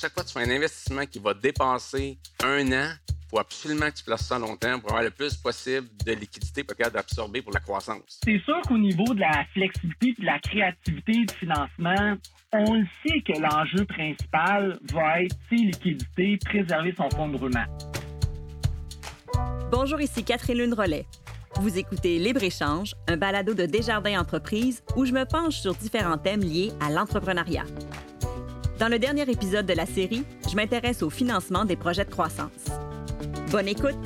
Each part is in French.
Chaque fois que tu fais un investissement qui va dépasser un an, il faut absolument que tu places ça à long terme pour avoir le plus possible de liquidité pour être d'absorber pour la croissance. C'est sûr qu'au niveau de la flexibilité et de la créativité de financement, on le sait que l'enjeu principal va être ses liquidités, préserver son fonds de roulement. Bonjour, ici Catherine Lune Rollet. Vous écoutez Libre-Échange, un balado de Desjardins Entreprises où je me penche sur différents thèmes liés à l'entrepreneuriat. Dans le dernier épisode de la série, je m'intéresse au financement des projets de croissance. Bonne écoute!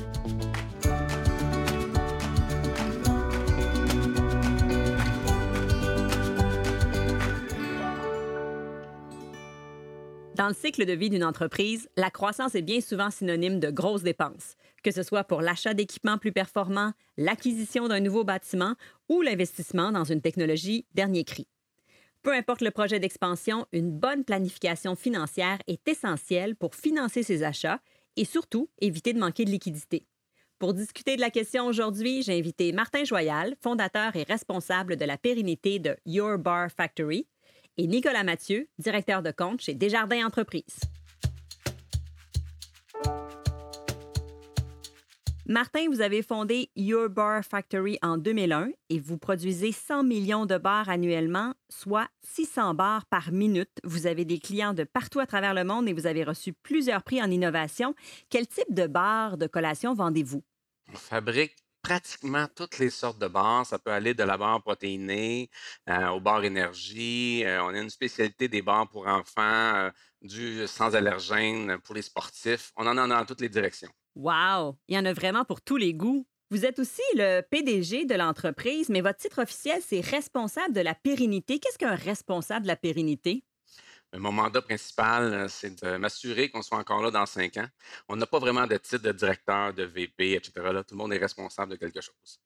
Dans le cycle de vie d'une entreprise, la croissance est bien souvent synonyme de grosses dépenses, que ce soit pour l'achat d'équipements plus performants, l'acquisition d'un nouveau bâtiment ou l'investissement dans une technologie dernier cri. Peu importe le projet d'expansion, une bonne planification financière est essentielle pour financer ses achats et surtout éviter de manquer de liquidité. Pour discuter de la question aujourd'hui, j'ai invité Martin Joyal, fondateur et responsable de la pérennité de Your Bar Factory, et Nicolas Mathieu, directeur de compte chez Desjardins Entreprises. Martin, vous avez fondé Your Bar Factory en 2001 et vous produisez 100 millions de bars annuellement, soit 600 bars par minute. Vous avez des clients de partout à travers le monde et vous avez reçu plusieurs prix en innovation. Quel type de bars de collation vendez-vous? On fabrique pratiquement toutes les sortes de bars. Ça peut aller de la barre protéinée euh, au bar énergie. Euh, on a une spécialité des bars pour enfants, euh, du sans allergène pour les sportifs. On en a dans toutes les directions. Wow! Il y en a vraiment pour tous les goûts. Vous êtes aussi le PDG de l'entreprise, mais votre titre officiel, c'est responsable de la pérennité. Qu'est-ce qu'un responsable de la pérennité? Mon mandat principal, c'est de m'assurer qu'on soit encore là dans cinq ans. On n'a pas vraiment de titre de directeur, de VP, etc. Là, tout le monde est responsable de quelque chose.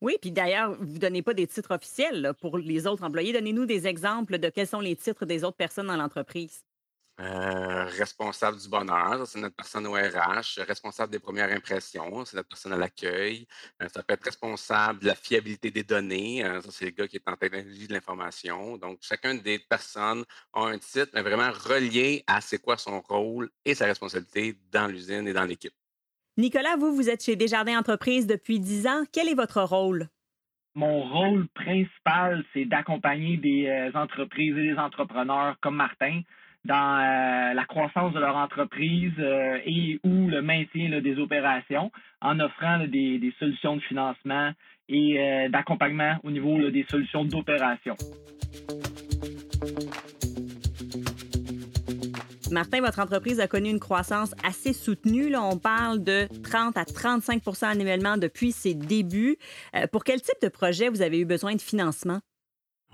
Oui, puis d'ailleurs, vous ne donnez pas des titres officiels pour les autres employés. Donnez-nous des exemples de quels sont les titres des autres personnes dans l'entreprise. Euh, responsable du bonheur, c'est notre personne au RH. Responsable des premières impressions, c'est notre personne à l'accueil. Euh, ça peut être responsable de la fiabilité des données. Euh, ça, c'est le gars qui est en technologie de l'information. Donc, chacun des personnes a un titre, mais vraiment relié à c'est quoi son rôle et sa responsabilité dans l'usine et dans l'équipe. Nicolas, vous, vous êtes chez Desjardins Entreprises depuis 10 ans. Quel est votre rôle? Mon rôle principal, c'est d'accompagner des entreprises et des entrepreneurs comme Martin dans euh, la croissance de leur entreprise euh, et ou le maintien des opérations en offrant des, solutions de financement et euh, d'accompagnement au niveau des solutions d'opération. Martin, votre entreprise a connu une croissance assez soutenue. On parle de 30 à 35% annuellement depuis ses débuts. pour quel type de projet vous avez eu besoin de financement?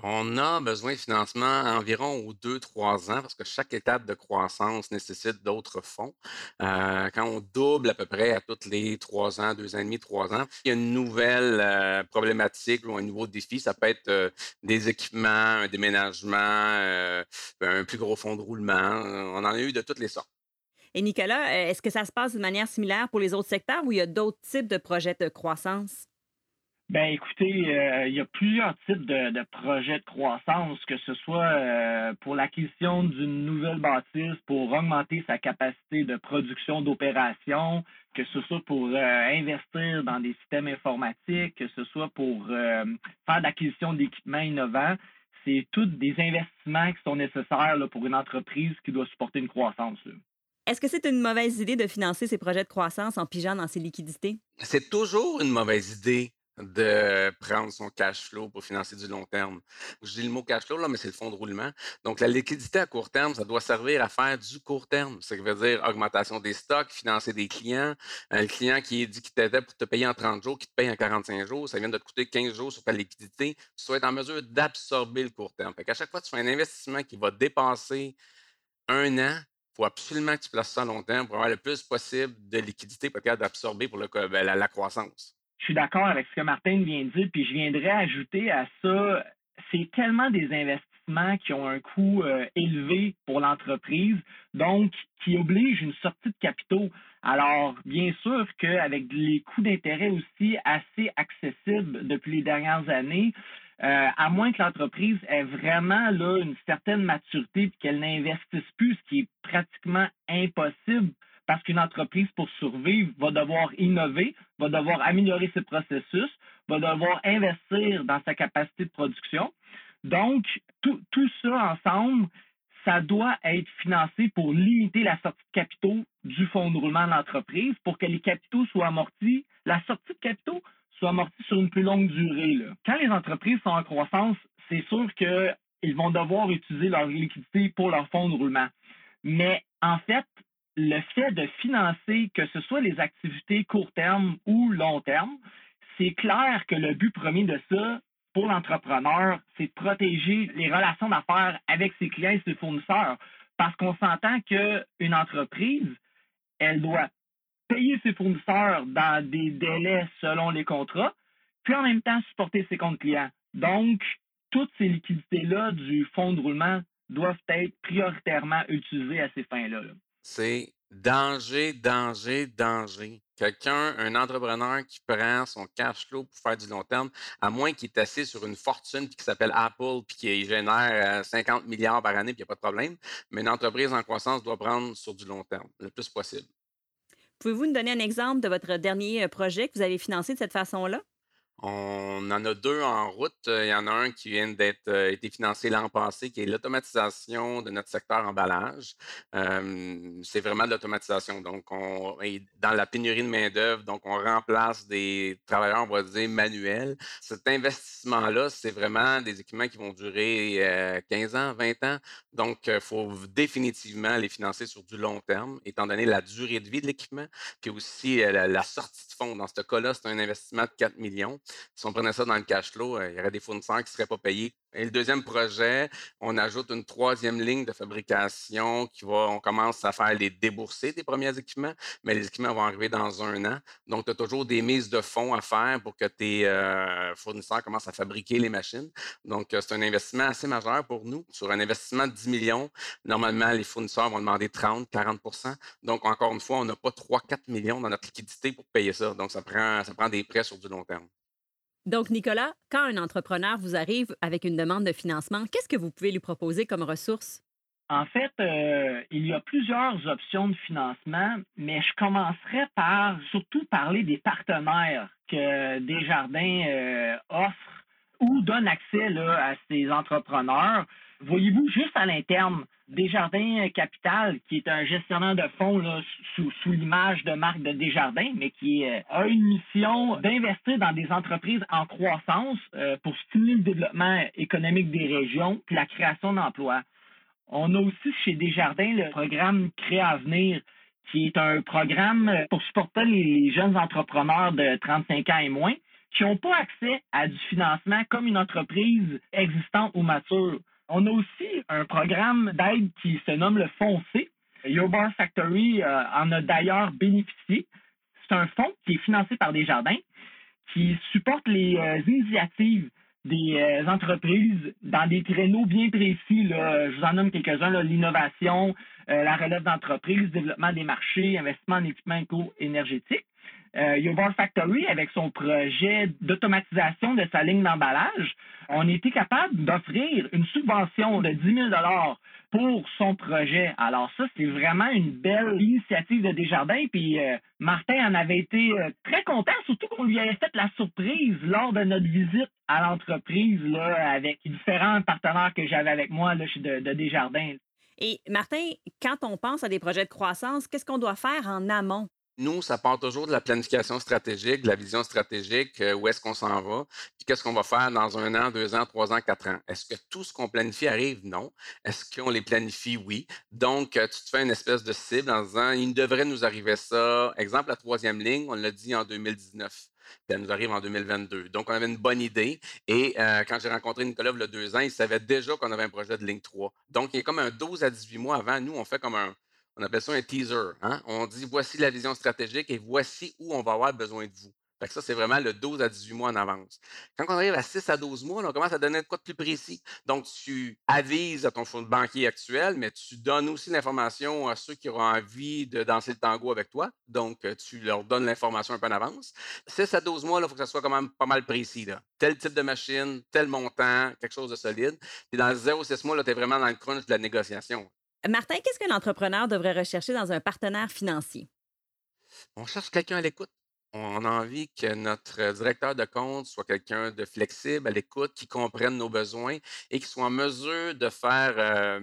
On a besoin de financement environ aux deux, trois ans parce que chaque étape de croissance nécessite d'autres fonds. Euh, quand on double à peu près à tous les trois ans, deux ans et demi, trois ans, il y a une nouvelle euh, problématique ou un nouveau défi. Ça peut être euh, des équipements, un déménagement, un plus gros fonds de roulement. On en a eu de toutes les sortes. Et Nicolas, est-ce que ça se passe de manière similaire pour les autres secteurs ou il y a d'autres types de projets de croissance? Ben écoutez, euh, il y a plusieurs types de, projets de croissance, que ce soit euh, pour l'acquisition d'une nouvelle bâtisse pour augmenter sa capacité de production d'opération, que ce soit pour euh, investir dans des systèmes informatiques, que ce soit pour faire l'acquisition d'équipements innovants. C'est tous des investissements qui sont nécessaires pour une entreprise qui doit supporter une croissance. Est-ce que c'est une mauvaise idée de financer ces projets de croissance en pigeant dans ses liquidités? C'est toujours une mauvaise idée de prendre son cash flow pour financer du long terme. Je dis le mot cash flow, mais c'est le fonds de roulement. Donc, la liquidité à court terme, ça doit servir à faire du court terme. Ça veut dire augmentation des stocks, financer des clients. Un client qui dit qu'il t'aidait pour te payer en 30 jours, qui te paye en 45 jours, ça vient de te coûter 15 jours sur ta liquidité. Tu dois être en mesure d'absorber le court terme. Fait qu'à chaque fois que tu fais un investissement qui va dépasser un an, il faut absolument que tu places ça à long terme pour avoir le plus possible de liquidité pour être d'absorber pour le, ben, la croissance je suis d'accord avec ce que Martin vient de dire, puis je viendrais ajouter à ça, c'est tellement des investissements qui ont un coût euh, élevé pour l'entreprise, donc qui obligent une sortie de capitaux. Alors, bien sûr qu'avec les coûts d'intérêt aussi assez accessibles depuis les dernières années, euh, à moins que l'entreprise ait vraiment là, une certaine maturité et qu'elle n'investisse plus, ce qui est pratiquement impossible parce qu'une entreprise, pour survivre, va devoir innover, va devoir améliorer ses processus, va devoir investir dans sa capacité de production. Donc, tout, tout ça ensemble, ça doit être financé pour limiter la sortie de capitaux du fonds de roulement de l'entreprise pour que les capitaux soient amortis, la sortie de capitaux soit amortie sur une plus longue durée. Quand les entreprises sont en croissance, c'est sûr qu'ils vont devoir utiliser leur liquidité pour leur fonds de roulement. Mais en fait, le fait de financer, que ce soit les activités court terme ou long terme, c'est clair que le but premier de ça, pour l'entrepreneur, c'est de protéger les relations d'affaires avec ses clients et ses fournisseurs. Parce qu'on s'entend qu'une entreprise, elle doit payer ses fournisseurs dans des délais selon les contrats, puis en même temps supporter ses comptes clients. Donc, toutes ces liquidités-là du fonds de roulement doivent être prioritairement utilisées à ces fins-là. C'est danger, danger, danger. Quelqu'un, un entrepreneur qui prend son cash flow pour faire du long terme, à moins qu'il est assis sur une fortune qui s'appelle Apple puis qui génère 50 euh, milliards par année, puis il n'y a pas de problème. Mais une entreprise en croissance doit prendre sur du long terme, le plus possible. Pouvez-vous nous donner un exemple de votre dernier euh, projet que vous avez financé de cette façon-là? On en a deux en route. Il y en a un qui vient d'être euh, été financé l'an passé, qui est l'automatisation de notre secteur emballage. c'est vraiment de l'automatisation. Donc, on dans la pénurie de main-d'œuvre, donc on remplace des travailleurs, on va dire, manuels. Cet investissement-là, c'est vraiment des équipements qui vont durer 15 euh, ans, 20 ans. Donc, il faut définitivement les financer sur du long terme, étant donné la durée de vie de l'équipement, puis aussi euh, la sortie de fonds. Dans ce cas-là, c'est un investissement de 4 millions. Si on prenait ça dans le cash flow, euh, il y aurait des fournisseurs qui ne seraient pas payés et le deuxième projet, on ajoute une troisième ligne de fabrication qui va, on commence à faire les déboursés des premiers équipements, mais les équipements vont arriver dans un an. Donc, tu as toujours des mises de fonds à faire pour que tes euh, fournisseurs commencent à fabriquer les machines. Donc, euh, c'est un investissement assez majeur pour nous. Sur un investissement de 10 millions, normalement, les fournisseurs vont demander 30, 40% Donc, encore une fois, on n'a pas 3, 4 millions dans notre liquidité pour payer ça. Donc, ça prend, ça prend des prêts sur du long terme. Donc, Nicolas, quand un entrepreneur vous arrive avec une demande de financement, qu'est-ce que vous pouvez lui proposer comme ressource? En fait, euh, il y a plusieurs options de financement, mais je commencerai par surtout parler des partenaires que Desjardins euh, offre ou donne accès à ces entrepreneurs. Voyez-vous, juste à l'interne, Desjardins Capital, qui est un gestionnaire de fonds sous, l'image de marque de Desjardins, mais qui euh, a une mission d'investir dans des entreprises en croissance euh, pour stimuler le développement économique des régions et la création d'emplois. On a aussi chez Desjardins le programme Créavenir, qui est un programme pour supporter les jeunes entrepreneurs de 35 ans et moins qui n'ont pas accès à du financement comme une entreprise existante ou mature. On a aussi un programme d'aide qui se nomme le Fonds C. Your Factory euh, en a d'ailleurs bénéficié. C'est un fonds qui est financé par des jardins qui supporte les euh, initiatives des euh, entreprises dans des créneaux bien précis. je vous en nomme quelques-uns, l'innovation, la relève d'entreprise, développement des marchés, investissement en équipement éco-énergétique. Bar Factory, avec son projet d'automatisation de sa ligne d'emballage, on était capable d'offrir une subvention de 10 000 pour son projet. Alors ça, c'est vraiment une belle initiative de Desjardins. Puis euh, Martin en avait été euh, très content, surtout qu'on lui avait fait la surprise lors de notre visite à l'entreprise là, avec différents partenaires que j'avais avec moi là, de, de Desjardins. Et Martin, quand on pense à des projets de croissance, qu'est-ce qu'on doit faire en amont? Nous, ça part toujours de la planification stratégique, de la vision stratégique, euh, où est-ce qu'on s'en va, puis qu'est-ce qu'on va faire dans un an, deux ans, trois ans, quatre ans. Est-ce que tout ce qu'on planifie arrive? Non. Est-ce qu'on les planifie? Oui. Donc, euh, tu te fais une espèce de cible en disant, il devrait nous arriver ça. Exemple, la troisième ligne, on l'a dit en 2019 puis elle nous arrive en 2022. Donc, on avait une bonne idée. Et euh, quand j'ai rencontré Nicolas il y a deux ans, il savait déjà qu'on avait un projet de ligne 3. Donc, il y a comme un 12 à 18 mois avant. Nous, on fait comme un, on appelle ça un teaser. Hein. On dit voici la vision stratégique et voici où on va avoir besoin de vous. ça, c'est vraiment le 12 à 18 mois en avance. Quand on arrive à 6 à 12 mois, on commence à donner quoi de plus précis. Donc, tu avises à ton fonds de banquier actuel, mais tu donnes aussi l'information à ceux qui auront envie de danser le tango avec toi. Donc, euh, tu leur donnes l'information un peu en avance. 6 à 12 mois, il faut que ça soit quand même pas mal précis. Tel type de machine, tel montant, quelque chose de solide. Puis dans 0 6 mois, tu es vraiment dans le crunch de la négociation. Martin, qu'est-ce qu'un entrepreneur devrait rechercher dans un partenaire financier? On cherche quelqu'un à l'écoute. On a envie que notre directeur de compte soit quelqu'un de flexible, à l'écoute, qui comprenne nos besoins et qui soit en mesure de faire, euh,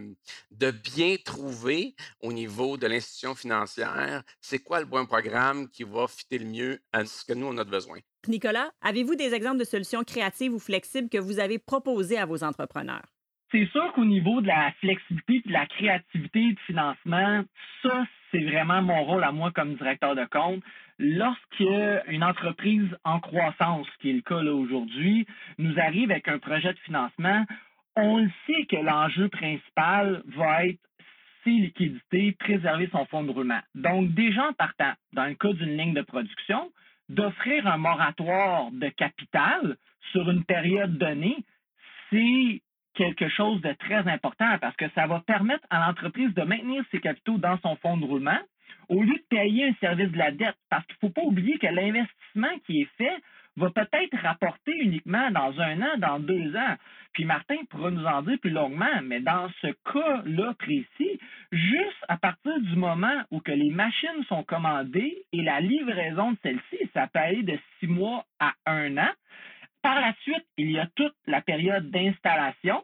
de bien trouver au niveau de l'institution financière, c'est quoi le bon programme qui va fitter le mieux à ce que nous, on a besoin. Nicolas, avez-vous des exemples de solutions créatives ou flexibles que vous avez proposées à vos entrepreneurs? C'est sûr qu'au niveau de la flexibilité de la créativité de financement, ça, c'est vraiment mon rôle à moi comme directeur de compte. Lorsqu'une entreprise en croissance, qui est le cas là aujourd'hui, nous arrive avec un projet de financement, on le sait que l'enjeu principal va être ses liquidités, préserver son fonds de roulement. Donc, déjà en partant, dans le cas d'une ligne de production, d'offrir un moratoire de capital sur une période donnée, c'est quelque chose de très important parce que ça va permettre à l'entreprise de maintenir ses capitaux dans son fonds de roulement au lieu de payer un service de la dette. Parce qu'il ne faut pas oublier que l'investissement qui est fait va peut-être rapporter uniquement dans un an, dans deux ans. Puis Martin pourra nous en dire plus longuement, mais dans ce cas-là précis, juste à partir du moment où que les machines sont commandées et la livraison de celles-ci, ça peut aller de six mois à un an, par la suite, il y a toute la période d'installation,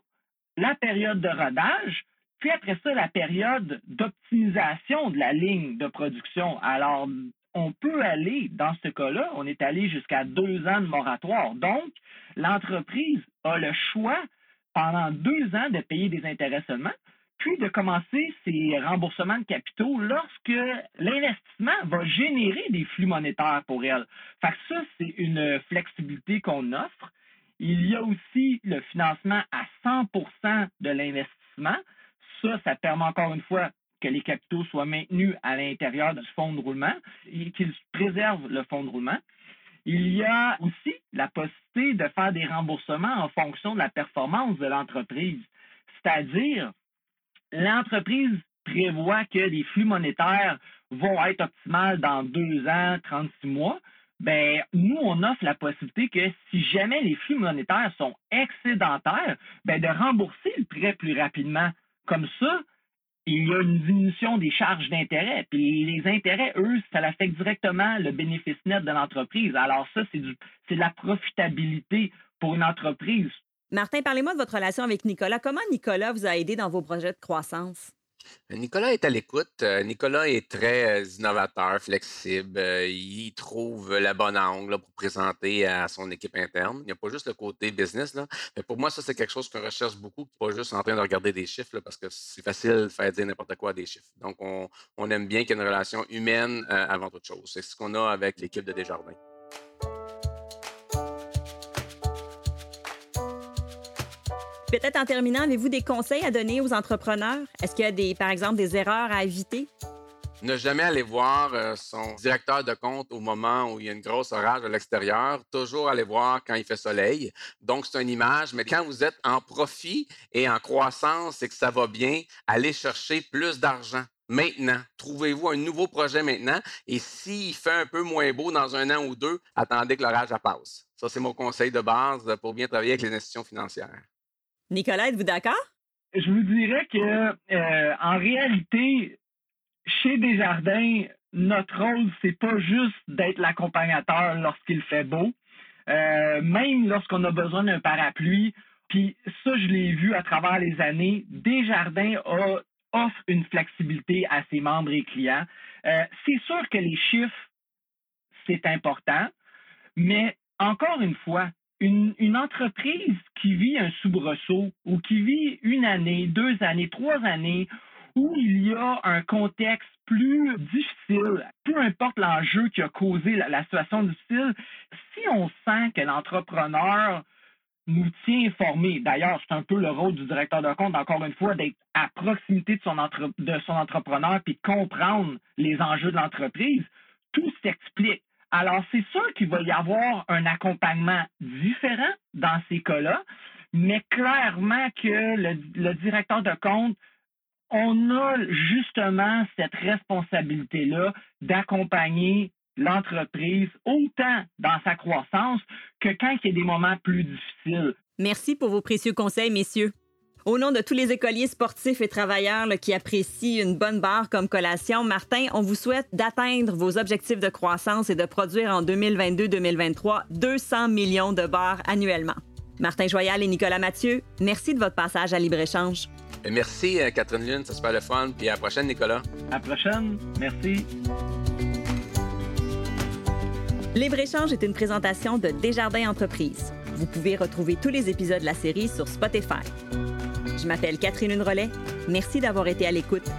la période de rodage, puis après ça, la période d'optimisation de la ligne de production. Alors, on peut aller, dans ce cas-là, on est allé jusqu'à deux ans de moratoire. Donc, l'entreprise a le choix pendant deux ans de payer des intérêts seulement, puis de commencer ses remboursements de capitaux lorsque l'investissement va générer des flux monétaires pour elle. Fait que ça, c'est une flexibilité qu'on offre. Il y a aussi le financement à 100% de l'investissement. Ça, ça permet encore une fois que les capitaux soient maintenus à l'intérieur du fonds de roulement et qu'ils préservent le fonds de roulement. Il y a aussi la possibilité de faire des remboursements en fonction de la performance de l'entreprise. C'est-à-dire, l'entreprise prévoit que les flux monétaires vont être optimales dans deux ans, 36 mois, ben nous, on offre la possibilité que si jamais les flux monétaires sont excédentaires, ben de rembourser le prêt plus rapidement. Comme ça, il y a une diminution des charges d'intérêt. Puis les intérêts, eux, ça affecte directement le bénéfice net de l'entreprise. Alors ça, c'est de la profitabilité pour une entreprise. Martin, parlez-moi de votre relation avec Nicolas. Comment Nicolas vous a aidé dans vos projets de croissance? Euh, Nicolas est à l'écoute. Euh, Nicolas est très euh, innovateur, flexible. Il trouve la bonne angle pour présenter à son équipe interne. Il n'y a pas juste le côté business. Mais pour moi, ça, c'est quelque chose qu'on recherche beaucoup, pas juste en train de regarder des chiffres, parce que c'est facile de faire dire n'importe quoi à des chiffres. Donc, on, on aime bien qu'il y ait une relation humaine avant toute chose. C'est ce qu'on a avec l'équipe de Desjardins. Peut-être en terminant, avez-vous des conseils à donner aux entrepreneurs? Est-ce qu'il y a des, par exemple des erreurs à éviter? Ne jamais aller voir euh, son directeur de compte au moment où il y a une grosse orage à l'extérieur. Toujours aller voir quand il fait soleil. Donc, c'est une image. Mais quand vous êtes en profit et en croissance et que ça va bien, allez chercher plus d'argent maintenant. Trouvez-vous un nouveau projet maintenant. Et s'il fait un peu moins beau dans un an ou deux, attendez que l'orage passe. Ça, c'est mon conseil de base pour bien travailler avec les institutions financières. Nicolas, êtes-vous d'accord? Je vous dirais que euh, en réalité, chez Desjardins, notre rôle, c'est pas juste d'être l'accompagnateur lorsqu'il fait beau, euh, même lorsqu'on a besoin d'un parapluie. Puis ça, je l'ai vu à travers les années. Desjardins offre une flexibilité à ses membres et clients. Euh, c'est sûr que les chiffres, c'est important, mais encore une fois, une, entreprise qui vit un soubresaut ou qui vit une année, deux années, trois années, où il y a un contexte plus difficile, peu importe l'enjeu qui a causé la, situation difficile, si on sent que l'entrepreneur nous tient informés, d'ailleurs, c'est un peu le rôle du directeur de compte, encore une fois, d'être à proximité de son, de son entrepreneur puis de comprendre les enjeux de l'entreprise, tout s'explique. Alors, c'est sûr qu'il va y avoir un accompagnement différent dans ces cas-là, mais clairement que le, directeur de compte, on a justement cette responsabilité-là d'accompagner l'entreprise autant dans sa croissance que quand il y a des moments plus difficiles. Merci pour vos précieux conseils, messieurs. Au nom de tous les écoliers sportifs et travailleurs qui apprécient une bonne barre comme collation, Martin, on vous souhaite d'atteindre vos objectifs de croissance et de produire en 2022-2023 200 millions de barres annuellement. Martin Joyal et Nicolas Mathieu, merci de votre passage à Libre-Échange. Merci, euh, Catherine Lune, ça se passe le fun. Puis à la prochaine, Nicolas. À la prochaine. Merci. Libre-Échange est une présentation de Desjardins Entreprises. Vous pouvez retrouver tous les épisodes de la série sur Spotify. Je m'appelle Catherine Relais. Merci d'avoir été à l'écoute.